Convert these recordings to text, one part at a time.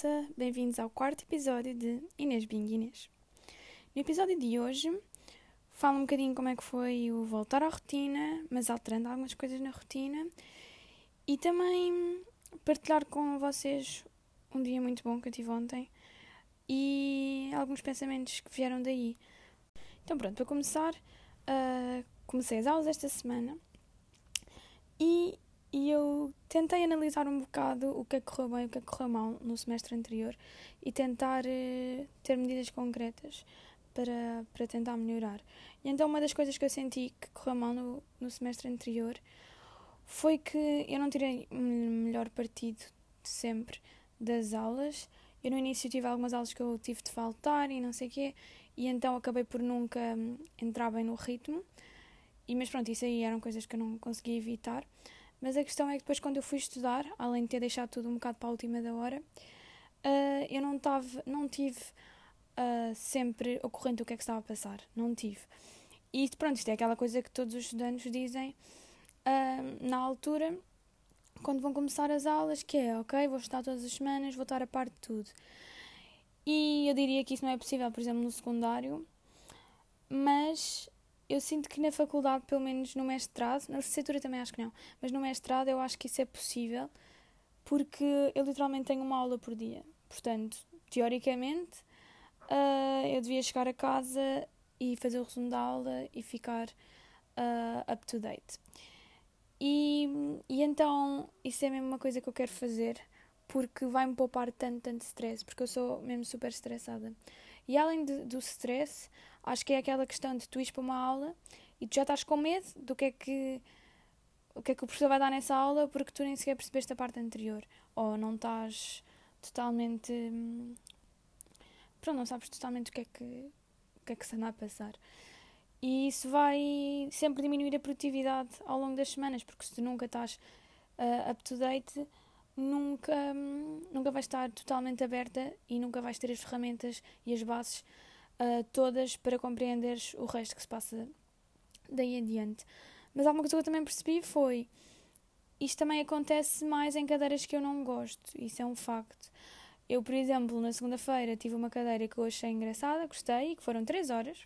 malta, bem-vindos ao quarto episódio de Inês Bing Inês. No episódio de hoje falo um bocadinho como é que foi o voltar à rotina, mas alterando algumas coisas na rotina e também partilhar com vocês um dia muito bom que eu tive ontem e alguns pensamentos que vieram daí. Então pronto, para começar, uh, comecei as aulas esta semana e e eu tentei analisar um bocado o que é que correu bem e o que é que correu mal no semestre anterior e tentar uh, ter medidas concretas para, para tentar melhorar. E então uma das coisas que eu senti que correu mal no, no semestre anterior foi que eu não tirei o melhor partido sempre das aulas. Eu no início tive algumas aulas que eu tive de faltar e não sei o quê, e então acabei por nunca hum, entrar bem no ritmo. E, mas pronto, isso aí eram coisas que eu não conseguia evitar. Mas a questão é que depois, quando eu fui estudar, além de ter deixado tudo um bocado para a última da hora, uh, eu não, tava, não tive uh, sempre o que é que estava a passar. Não tive. E pronto, isto é aquela coisa que todos os estudantes dizem uh, na altura, quando vão começar as aulas, que é, ok, vou estudar todas as semanas, vou estar a par de tudo. E eu diria que isso não é possível, por exemplo, no secundário, mas eu sinto que na faculdade, pelo menos no mestrado, na licenciatura também acho que não, mas no mestrado eu acho que isso é possível porque eu literalmente tenho uma aula por dia. Portanto, teoricamente, uh, eu devia chegar a casa e fazer o resumo da aula e ficar uh, up to date. E, e então, isso é mesmo uma coisa que eu quero fazer porque vai-me poupar tanto, tanto stress, porque eu sou mesmo super estressada. E além de, do stress, acho que é aquela questão de tu ires para uma aula e tu já estás com medo do que é que o que é que o professor vai dar nessa aula porque tu nem sequer percebeste a parte anterior. Ou não estás totalmente pronto, não sabes totalmente o que é que o que é que se anda a passar. E isso vai sempre diminuir a produtividade ao longo das semanas porque se tu nunca estás uh, up to date nunca, nunca vais estar totalmente aberta e nunca vais ter as ferramentas e as bases uh, todas para compreenderes o resto que se passa daí em diante. Mas alguma coisa que eu também percebi foi isto também acontece mais em cadeiras que eu não gosto, isso é um facto. Eu, por exemplo, na segunda-feira tive uma cadeira que eu achei engraçada, gostei, que foram 3 horas,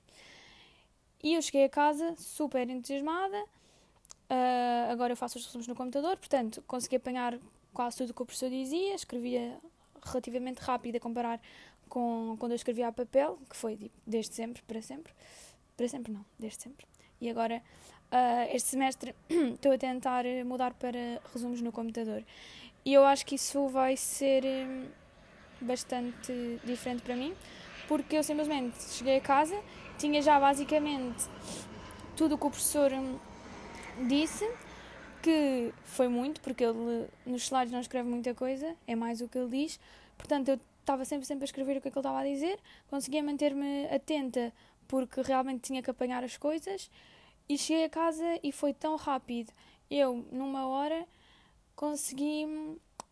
e eu cheguei a casa super entusiasmada. Uh, agora eu faço os resumos no computador, portanto consegui apanhar quase tudo o que o professor dizia, escrevia relativamente rápido a comparar com quando eu escrevia a papel, que foi tipo, desde sempre para sempre. Para sempre não, desde sempre. E agora, uh, este semestre, estou a tentar mudar para resumos no computador. E eu acho que isso vai ser um, bastante diferente para mim, porque eu simplesmente cheguei a casa, tinha já basicamente tudo o que o professor hum, disse que foi muito, porque ele nos slides não escreve muita coisa, é mais o que ele diz. Portanto, eu estava sempre, sempre a escrever o que, é que ele estava a dizer, conseguia manter-me atenta porque realmente tinha que apanhar as coisas. E cheguei a casa e foi tão rápido. Eu, numa hora, consegui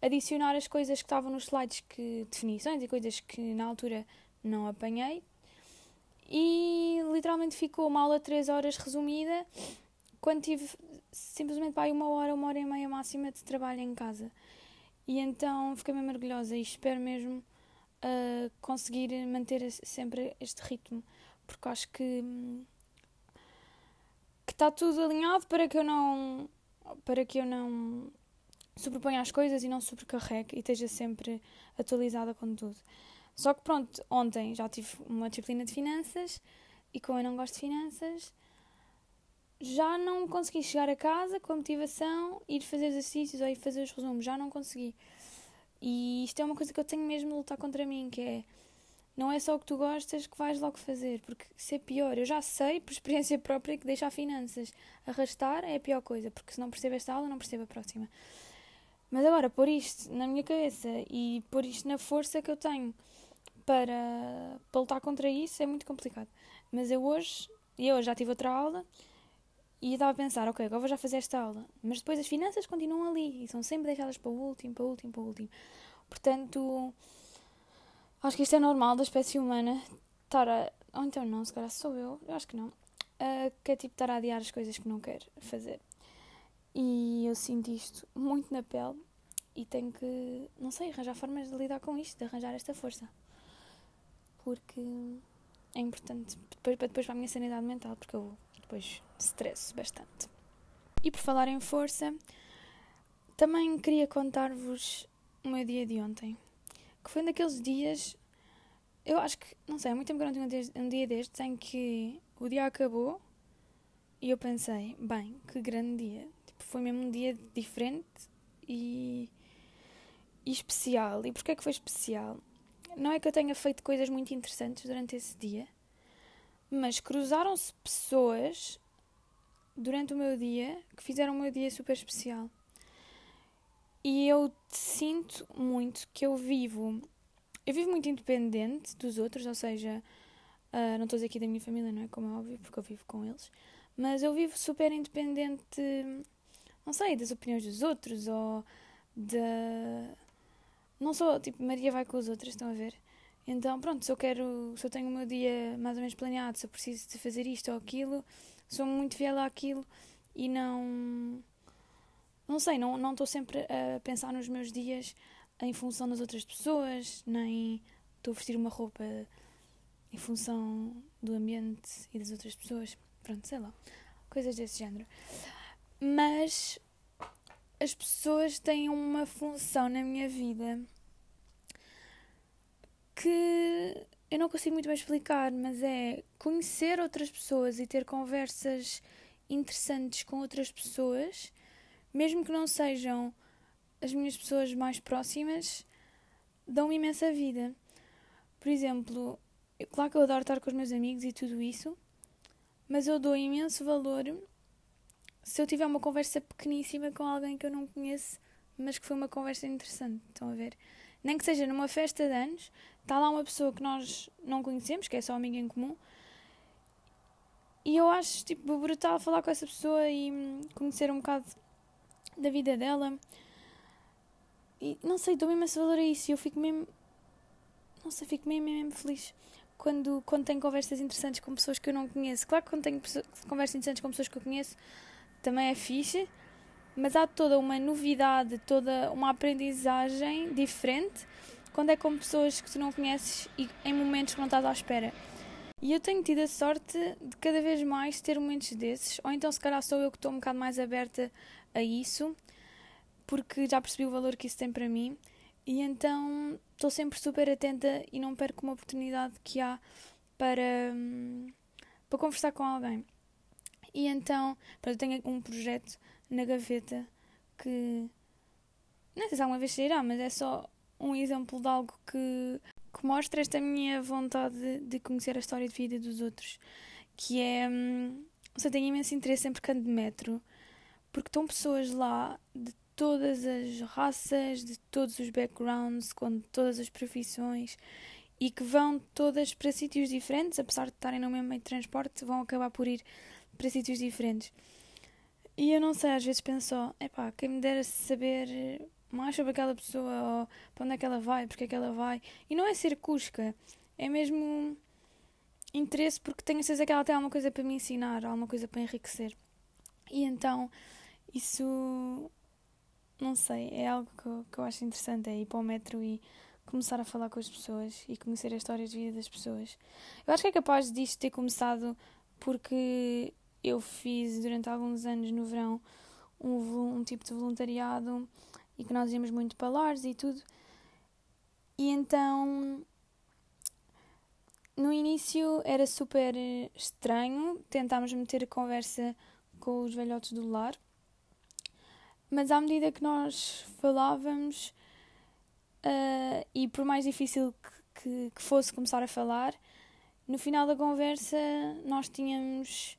adicionar as coisas que estavam nos slides, que definições e coisas que na altura não apanhei. E literalmente ficou uma aula de 3 horas resumida quando tive simplesmente vai uma hora, uma hora e meia máxima de trabalho em casa. E então fiquei mesmo orgulhosa e espero mesmo uh, conseguir manter sempre este ritmo, porque acho que que está tudo alinhado para que eu não para que eu não sobreponha as coisas e não sobrecarregue e esteja sempre atualizada com tudo. Só que pronto, ontem já tive uma disciplina de finanças e como eu não gosto de finanças, já não consegui chegar a casa com a motivação, ir fazer exercícios ou ir fazer os resumos, já não consegui. E isto é uma coisa que eu tenho mesmo de lutar contra mim, que é não é só o que tu gostas que vais logo fazer, porque se é pior, eu já sei por experiência própria que deixar finanças arrastar é a pior coisa, porque se não percebo esta aula, não percebo a próxima. Mas agora, pôr isto na minha cabeça e pôr isto na força que eu tenho para, para lutar contra isso é muito complicado. Mas eu hoje, eu já tive outra aula e estava a pensar, ok, agora vou já fazer esta aula. Mas depois as finanças continuam ali e são sempre deixadas para o último, para o último, para o último. Portanto, acho que isto é normal da espécie humana estar a. Ou então não, se calhar sou eu, eu acho que não. Uh, que é tipo estar a adiar as coisas que não quer fazer. E eu sinto isto muito na pele. e tenho que, não sei, arranjar formas de lidar com isto, de arranjar esta força. Porque é importante depois, depois para a minha sanidade mental, porque eu depois estresso bastante. E por falar em força, também queria contar-vos o meu dia de ontem, que foi um daqueles dias, eu acho que, não sei, há muito tempo que eu não tinha um dia destes em que o dia acabou e eu pensei, bem, que grande dia. Tipo, foi mesmo um dia diferente e, e especial. E porquê é que foi especial? Não é que eu tenha feito coisas muito interessantes durante esse dia, mas cruzaram-se pessoas durante o meu dia que fizeram o meu dia super especial. E eu sinto muito que eu vivo. Eu vivo muito independente dos outros, ou seja, uh, não estou aqui da minha família, não é? Como é óbvio, porque eu vivo com eles. Mas eu vivo super independente, não sei, das opiniões dos outros ou da. Não sou, tipo, Maria vai com os outros, estão a ver? Então, pronto, se eu quero, se eu tenho o meu dia mais ou menos planeado, se eu preciso de fazer isto ou aquilo, sou muito fiel àquilo e não não sei, não estou sempre a pensar nos meus dias em função das outras pessoas, nem estou a vestir uma roupa em função do ambiente e das outras pessoas. Pronto, sei lá, coisas desse género. Mas as pessoas têm uma função na minha vida que eu não consigo muito bem explicar, mas é conhecer outras pessoas e ter conversas interessantes com outras pessoas, mesmo que não sejam as minhas pessoas mais próximas, dão-me imensa vida. Por exemplo, claro que eu adoro estar com os meus amigos e tudo isso, mas eu dou imenso valor se eu tiver uma conversa pequeníssima com alguém que eu não conheço, mas que foi uma conversa interessante. Estão a ver? Nem que seja numa festa de anos, está lá uma pessoa que nós não conhecemos, que é só amiga em comum, e eu acho tipo brutal falar com essa pessoa e hum, conhecer um bocado da vida dela. E não sei, dou mesmo esse valor a isso eu fico mesmo. Não sei, fico mesmo, mesmo feliz quando, quando tenho conversas interessantes com pessoas que eu não conheço. Claro que quando tenho conversas interessantes com pessoas que eu conheço também é fixe, mas há toda uma novidade, toda uma aprendizagem diferente quando é com pessoas que tu não conheces e em momentos que não estás à espera. E eu tenho tido a sorte de cada vez mais ter momentos desses, ou então se calhar sou eu que estou um bocado mais aberta a isso, porque já percebi o valor que isso tem para mim, e então estou sempre super atenta e não perco uma oportunidade que há para, hum, para conversar com alguém. E então, eu tenho um projeto na gaveta que não sei se alguma vez sairá, mas é só um exemplo de algo que, que mostra esta minha vontade de, conhecer a história de vida dos outros. Que é. Hum, eu tenho imenso interesse em percando de metro, porque estão pessoas lá de todas as raças, de todos os backgrounds, com todas as profissões e que vão todas para sítios diferentes, apesar de estarem no mesmo meio de transporte, vão acabar por ir para sítios diferentes. E eu não sei, às vezes penso, epá, quem me dera saber mais sobre aquela pessoa, ou para onde é que ela vai, porque é que ela vai. E não é ser cusca, é mesmo interesse porque tenho certeza que ela tem alguma coisa para me ensinar, alguma coisa para enriquecer. E então, isso, não sei, é algo que eu, que eu acho interessante, é ir para o metro e começar a falar com as pessoas e conhecer a história de vida das pessoas. Eu acho que é capaz disto ter começado porque eu fiz durante alguns anos no verão um, um tipo de voluntariado e que nós íamos muito para lares e tudo. E então no início era super estranho, tentámos meter conversa com os velhotes do lar, mas à medida que nós falávamos, uh, e por mais difícil que, que, que, fosse começar a falar, no final da conversa nós tínhamos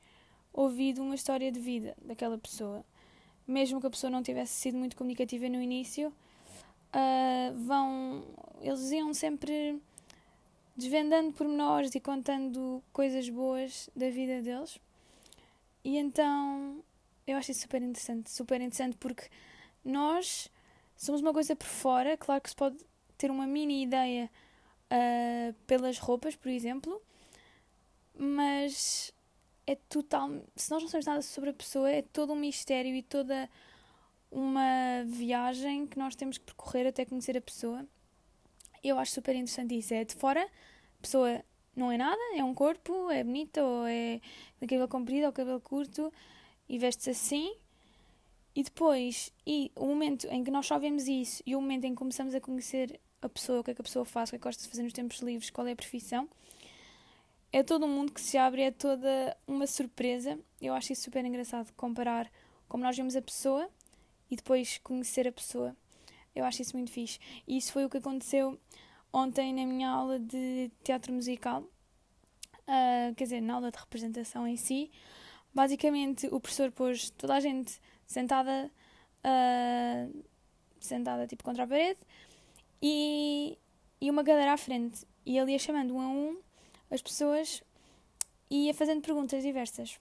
ouvido uma história de vida daquela pessoa mesmo que a pessoa não tivesse sido muito comunicativa no início, uh, vão, eles iam sempre desvendando pormenores e contando coisas boas da vida deles. E então eu acho isso super interessante, super interessante porque nós somos uma coisa por fora, claro que se pode ter uma mini ideia uh, pelas roupas, por exemplo, mas é total. Se nós não sabemos nada sobre a pessoa, é todo um mistério e toda uma viagem que nós temos que percorrer até conhecer a pessoa. Eu acho super interessante isso. É de fora, a pessoa não é nada, é um corpo, é bonita, ou é de cabelo comprido ou cabelo curto, e veste-se assim. E depois, e o momento em que nós só vemos isso e o momento em que começamos a conhecer a pessoa, o que é que a pessoa faz, o que é que gosta de fazer nos tempos livres, qual é a profissão, é todo um mundo que se abre, é toda uma surpresa. Eu acho isso super engraçado comparar como nós vemos a pessoa e depois conhecer a pessoa. Eu acho isso muito fixe. E isso foi o que aconteceu ontem na minha aula de teatro musical, uh, quer dizer, na aula de representação em si. Basicamente, o professor pôs toda a gente sentada, uh, sentada tipo contra a parede e, e uma cadeira à frente. E ele ia chamando um a um as pessoas e ia fazendo perguntas diversas.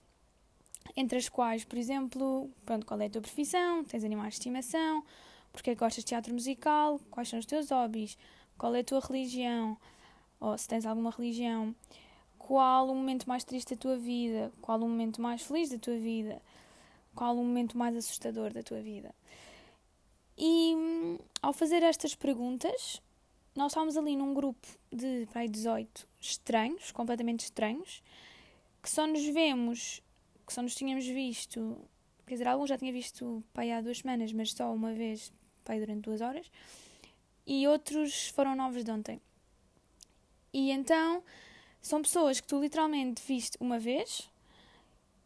Entre as quais, por exemplo, pronto, qual é a tua profissão? Tens animais de estimação? Porque é gostas de teatro musical? Quais são os teus hobbies? Qual é a tua religião? Ou se tens alguma religião? Qual o momento mais triste da tua vida? Qual o momento mais feliz da tua vida? Qual o momento mais assustador da tua vida? E ao fazer estas perguntas, nós estávamos ali num grupo de pai, 18 estranhos, completamente estranhos, que só nos vemos, que só nos tínhamos visto, quer dizer, alguns já tinha visto pai há duas semanas, mas só uma vez pai durante duas horas, e outros foram novos de ontem. E então são pessoas que tu literalmente viste uma vez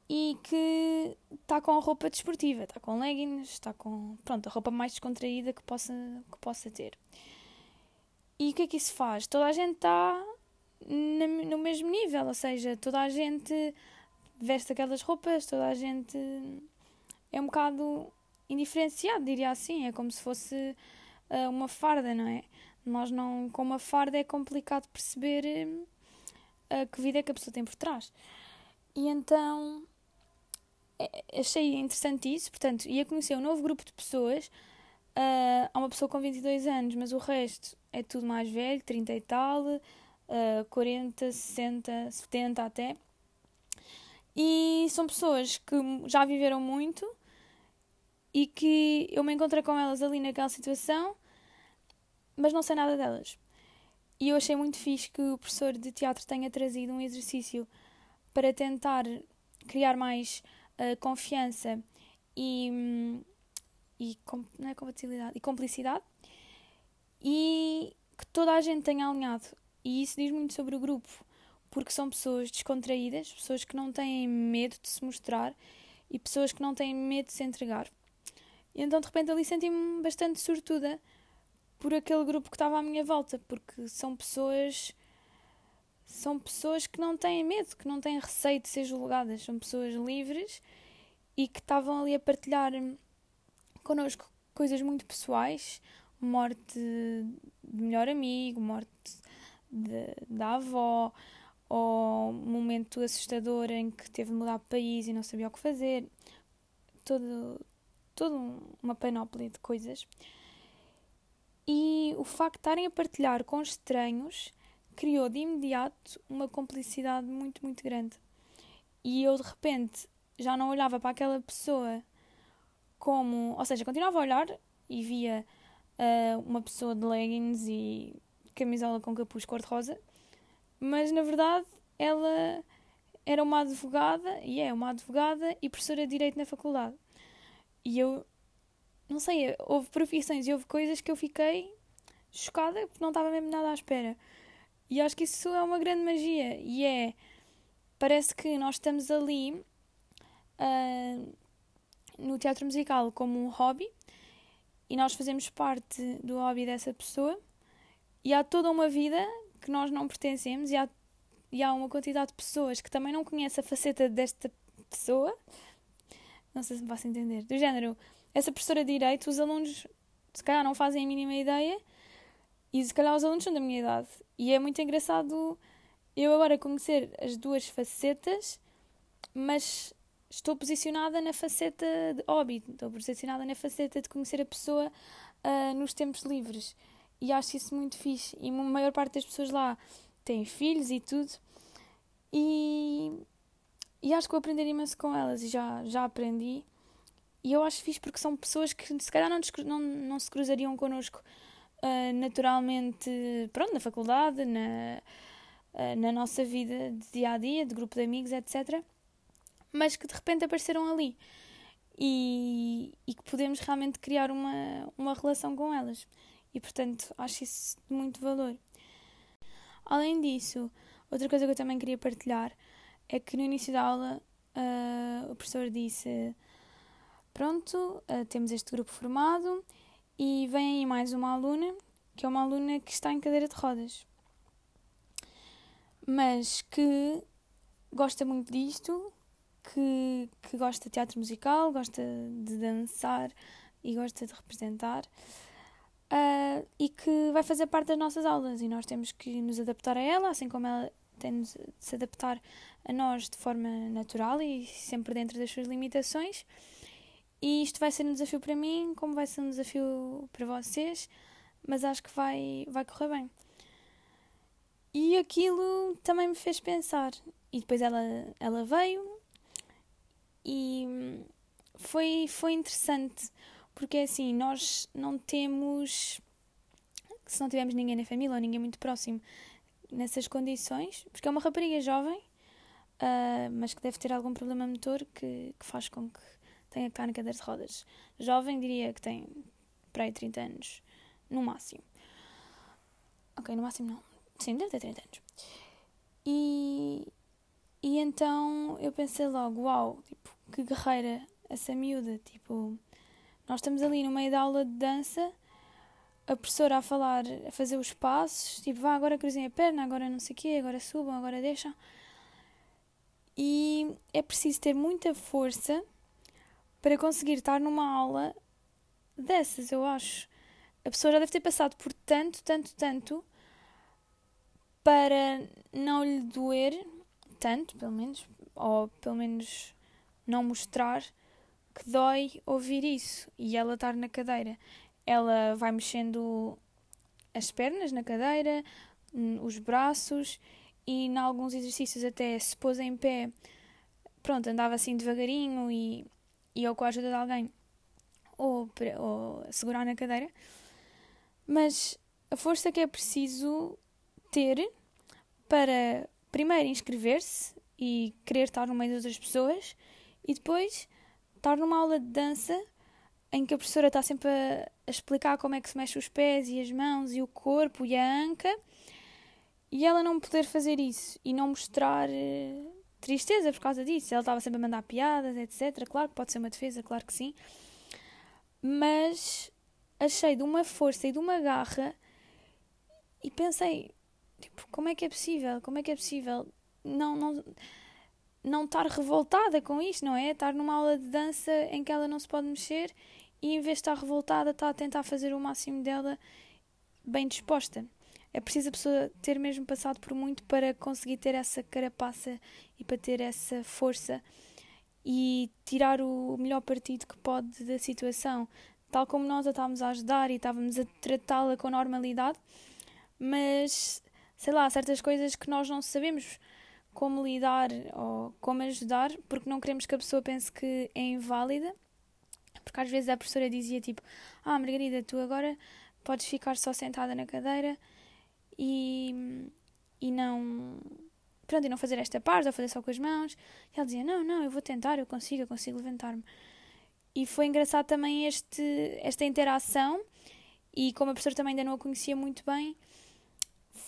e que está com a roupa desportiva, está com leggings, está com pronto, a roupa mais descontraída que possa, que possa ter. E o que é que isso faz? Toda a gente está no mesmo nível, ou seja, toda a gente veste aquelas roupas, toda a gente é um bocado indiferenciado, diria assim, é como se fosse uh, uma farda, não é? Nós não, com uma farda é complicado perceber uh, que vida é que a pessoa tem por trás. E então é, achei interessante isso, portanto, ia conhecer um novo grupo de pessoas. Há uma pessoa com 22 anos, mas o resto é tudo mais velho, 30 e tal, uh, 40, 60, 70 até. E são pessoas que já viveram muito e que eu me encontrei com elas ali naquela situação, mas não sei nada delas. E eu achei muito fixe que o professor de teatro tenha trazido um exercício para tentar criar mais uh, confiança e, e não é compatibilidade, e complicidade e que toda a gente tenha alinhado. E isso diz muito sobre o grupo, porque são pessoas descontraídas, pessoas que não têm medo de se mostrar e pessoas que não têm medo de se entregar. E então de repente ali senti-me bastante sortuda por aquele grupo que estava à minha volta, porque são pessoas são pessoas que não têm medo, que não têm receio de ser julgadas, são pessoas livres e que estavam ali a partilhar connosco coisas muito pessoais, morte de melhor amigo, morte de, da avó, ou um momento assustador em que teve de mudar de país e não sabia o que fazer, todo, toda uma panóplia de coisas. E o facto de estarem a partilhar com estranhos criou de imediato uma complicidade muito, muito grande. E eu de repente já não olhava para aquela pessoa como. Ou seja, continuava a olhar e via uh, uma pessoa de leggings e camisola com capuz cor-de-rosa, mas na verdade ela era uma advogada, e é uma advogada e professora de Direito na faculdade. E eu, não sei, houve profissões e houve coisas que eu fiquei chocada porque não estava mesmo nada à espera. E acho que isso é uma grande magia. E é. Parece que nós estamos ali uh, no teatro musical como um hobby e nós fazemos parte do hobby dessa pessoa e há toda uma vida que nós não pertencemos e há, e há uma quantidade de pessoas que também não conhecem a faceta desta pessoa. Não sei se me faço entender. Do género, essa professora de Direito, os alunos se calhar não fazem a mínima ideia e se calhar os alunos são da minha idade. E é muito engraçado eu agora conhecer as duas facetas, mas estou posicionada na faceta de hobby, estou posicionada na faceta de conhecer a pessoa uh, nos tempos livres. E acho isso muito fixe. E a maior parte das pessoas lá têm filhos e tudo. E, e acho que vou aprender imenso com elas. E já, já aprendi. e eu acho fixe porque são pessoas que se calhar não, não, não se cruzariam connosco uh, naturalmente, pronto, na faculdade, na, uh, na nossa vida de dia a dia, de grupo de amigos, etc. Mas que de repente apareceram ali e, e que podemos realmente criar uma, uma relação com elas. E portanto, acho isso de muito valor. Além disso, outra coisa que eu também queria partilhar é que no início da aula uh, o professor disse: Pronto, uh, temos este grupo formado e vem aí mais uma aluna, que é uma aluna que está em cadeira de rodas, mas que gosta muito disto, que, que gosta de teatro musical, gosta de dançar e gosta de representar. Uh, e que vai fazer parte das nossas aulas e nós temos que nos adaptar a ela, assim como ela tem de se adaptar a nós de forma natural e sempre dentro das suas limitações. E isto vai ser um desafio para mim, como vai ser um desafio para vocês, mas acho que vai, vai correr bem. E aquilo também me fez pensar. E depois ela, ela veio e foi, foi interessante, porque assim, nós não temos. Se não tivermos ninguém na família ou ninguém muito próximo nessas condições, porque é uma rapariga jovem, uh, mas que deve ter algum problema motor que, que faz com que tenha que cadeira de rodas. Jovem, diria que tem para aí 30 anos, no máximo. Ok, no máximo não. Sim, deve ter 30 anos. E, e então eu pensei logo, uau, tipo, que guerreira essa miúda. Tipo, nós estamos ali no meio da aula de dança, a professora a falar, a fazer os passos, tipo, vá, agora cruzem a perna, agora não sei o quê, agora subam, agora deixam. E é preciso ter muita força para conseguir estar numa aula dessas, eu acho. A pessoa já deve ter passado por tanto, tanto, tanto para não lhe doer tanto, pelo menos, ou pelo menos não mostrar que dói ouvir isso e ela estar na cadeira. Ela vai mexendo as pernas na cadeira, os braços e em alguns exercícios até se pôs em pé, pronto, andava assim devagarinho e e ou com a ajuda de alguém ou, ou segurar na cadeira, mas a força que é preciso ter para primeiro inscrever-se e querer estar no meio das outras pessoas e depois estar numa aula de dança em que a professora está sempre a, a, explicar como é que se mexe os pés e as mãos e o corpo e a anca e ela não poder fazer isso e não mostrar eh, tristeza por causa disso. Ela estava sempre a mandar piadas, etc. Claro que pode ser uma defesa, claro que sim. Mas achei de uma força e de uma garra e pensei, tipo, como é que é possível? Como é que é possível não, não, não estar revoltada com isto, não é? Estar numa aula de dança em que ela não se pode mexer e em vez de estar revoltada, está a tentar fazer o máximo dela bem disposta. É preciso a pessoa ter mesmo passado por muito para conseguir ter essa carapaça e para ter essa força e tirar o melhor partido que pode da situação. Tal como nós a estávamos a ajudar e estávamos a tratá-la com normalidade, mas sei lá, certas coisas que nós não sabemos como lidar ou como ajudar, porque não queremos que a pessoa pense que é inválida. Porque às vezes a professora dizia tipo: Ah, Margarida, tu agora podes ficar só sentada na cadeira e, e não pronto, e não fazer esta parte, ou fazer só com as mãos. E ela dizia, não, não, eu vou tentar, eu consigo, eu consigo levantar-me. E foi engraçado também este, esta interação, e como a professora também ainda não a conhecia muito bem,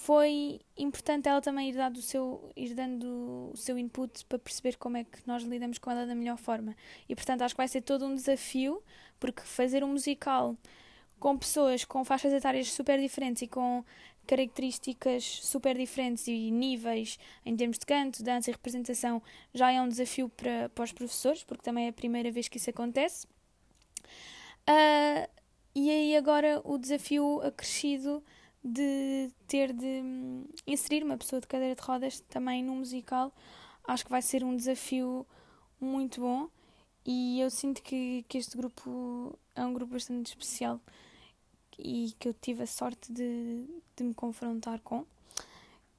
foi importante ela também ir, dando o seu, ir dando o seu input para perceber como é que nós lidamos com ela da melhor forma. E portanto acho que vai ser todo um desafio, porque fazer um musical com pessoas com faixas etárias super diferentes e com características super diferentes e níveis em termos de canto, dança e representação já é um desafio para, para os professores, porque também é a primeira vez que isso acontece. Uh, e aí agora o desafio acrescido de ter de hum, inserir uma pessoa de cadeira de rodas também no musical, acho que vai ser um desafio muito bom e eu sinto que, que este grupo é um grupo bastante especial e que eu tive a sorte de, de me confrontar com.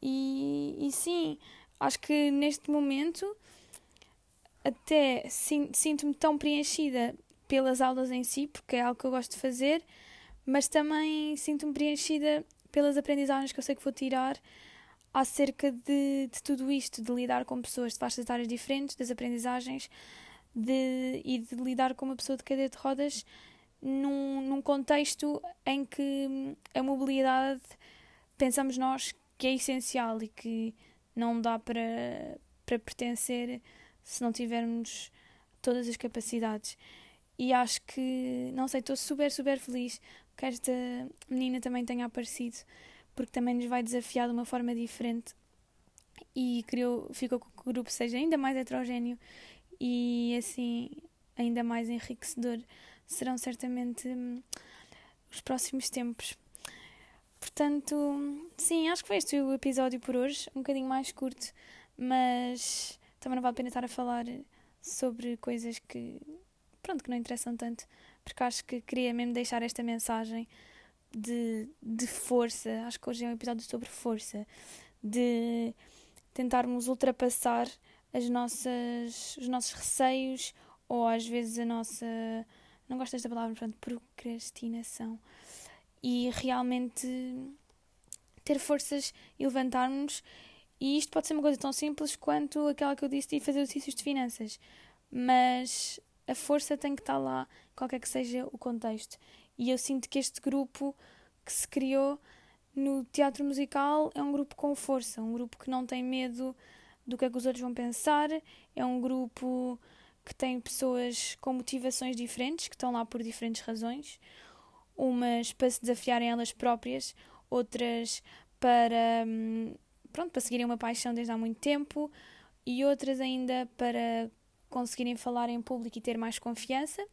E, e sim, acho que neste momento até sinto-me tão preenchida pelas aulas em si, porque é algo que eu gosto de fazer, mas também sinto-me preenchida pelas aprendizagens que eu sei que vou tirar acerca de, de tudo isto, de lidar com pessoas de vastas áreas diferentes, das aprendizagens de, e de lidar com uma pessoa de cadeira de rodas num, num contexto em que a mobilidade pensamos nós que é essencial e que não dá para, para pertencer se não tivermos todas as capacidades. E acho que, não sei, estou super, super feliz que esta menina também tenha aparecido, porque também nos vai desafiar de uma forma diferente. E criou, ficou com que o grupo seja ainda mais heterogéneo e assim ainda mais enriquecedor. Serão certamente hum, os próximos tempos. Portanto, sim, acho que foi este o episódio por hoje, um bocadinho mais curto, mas também não vale a pena estar a falar sobre coisas que, pronto, que não interessam tanto, porque acho que queria mesmo deixar esta mensagem de, de força. Acho que hoje é um episódio sobre força, de tentarmos ultrapassar as nossas, os nossos receios ou às vezes a nossa não gosto desta palavra, portanto, procrastinação. E realmente ter forças e levantarmos. E isto pode ser uma coisa tão simples quanto aquela que eu disse de fazer exercícios de finanças. Mas a força tem que estar lá, qualquer que seja o contexto. E eu sinto que este grupo que se criou no teatro musical é um grupo com força, um grupo que não tem medo do que é que os outros vão pensar, é um grupo que tem pessoas com motivações diferentes, que estão lá por diferentes razões, umas para se desafiarem elas próprias, outras para, hum, pronto, para seguirem uma paixão desde há muito tempo e outras ainda para conseguirem falar em público e ter mais confiança.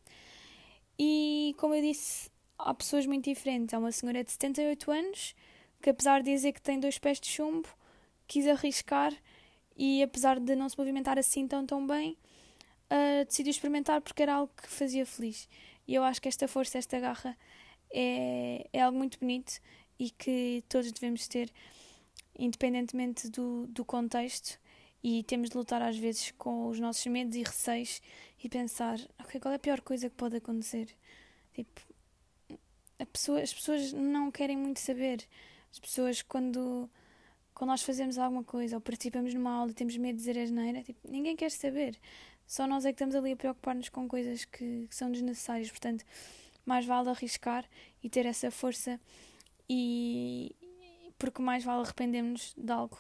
E como eu disse, há pessoas muito diferentes. Há uma senhora de 78 anos que, apesar de dizer que tem dois pés de chumbo, quis arriscar e, apesar de não se movimentar assim tão, tão bem, uh, decidiu experimentar porque era algo que fazia feliz. E eu acho que esta força, esta garra é, é algo muito bonito e que todos devemos ter, independentemente do, do contexto. E temos de lutar às vezes com os nossos medos e receios e pensar: ok, qual é a pior coisa que pode acontecer? Tipo, pessoa, as pessoas não querem muito saber. As pessoas, quando, quando nós fazemos alguma coisa ou participamos numa aula e temos medo de dizer asneira, tipo, ninguém quer saber. Só nós é que estamos ali a preocupar-nos com coisas que, que são desnecessárias. Portanto, mais vale arriscar e ter essa força e porque mais vale arrependermos de algo,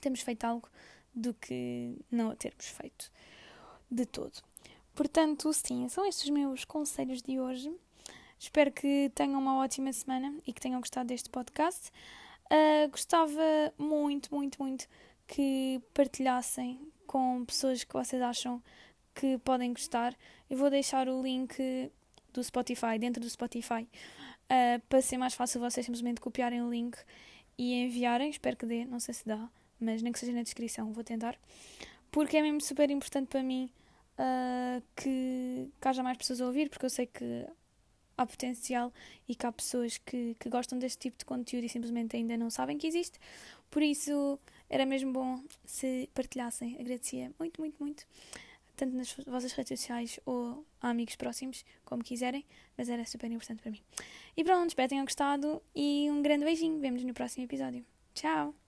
termos feito algo, do que não a termos feito de todo. Portanto, sim, são estes os meus conselhos de hoje. Espero que tenham uma ótima semana e que tenham gostado deste podcast. Uh, gostava muito, muito, muito que partilhassem com pessoas que vocês acham que podem gostar. Eu vou deixar o link do Spotify, dentro do Spotify, uh, para ser mais fácil vocês simplesmente copiarem o link e enviarem. Espero que dê, não sei se dá, mas nem que seja na descrição, vou tentar. Porque é mesmo super importante para mim uh, que, que haja mais pessoas a ouvir, porque eu sei que há potencial e que há pessoas que, que gostam deste tipo de conteúdo e simplesmente ainda não sabem que existe. Por isso, era mesmo bom se partilhassem. Agradecia muito, muito, muito. Tanto nas vossas redes sociais ou a amigos próximos, como quiserem, mas era super importante para mim. E pronto, espero que tenham gostado e um grande beijinho. Vemo-nos no próximo episódio. Tchau!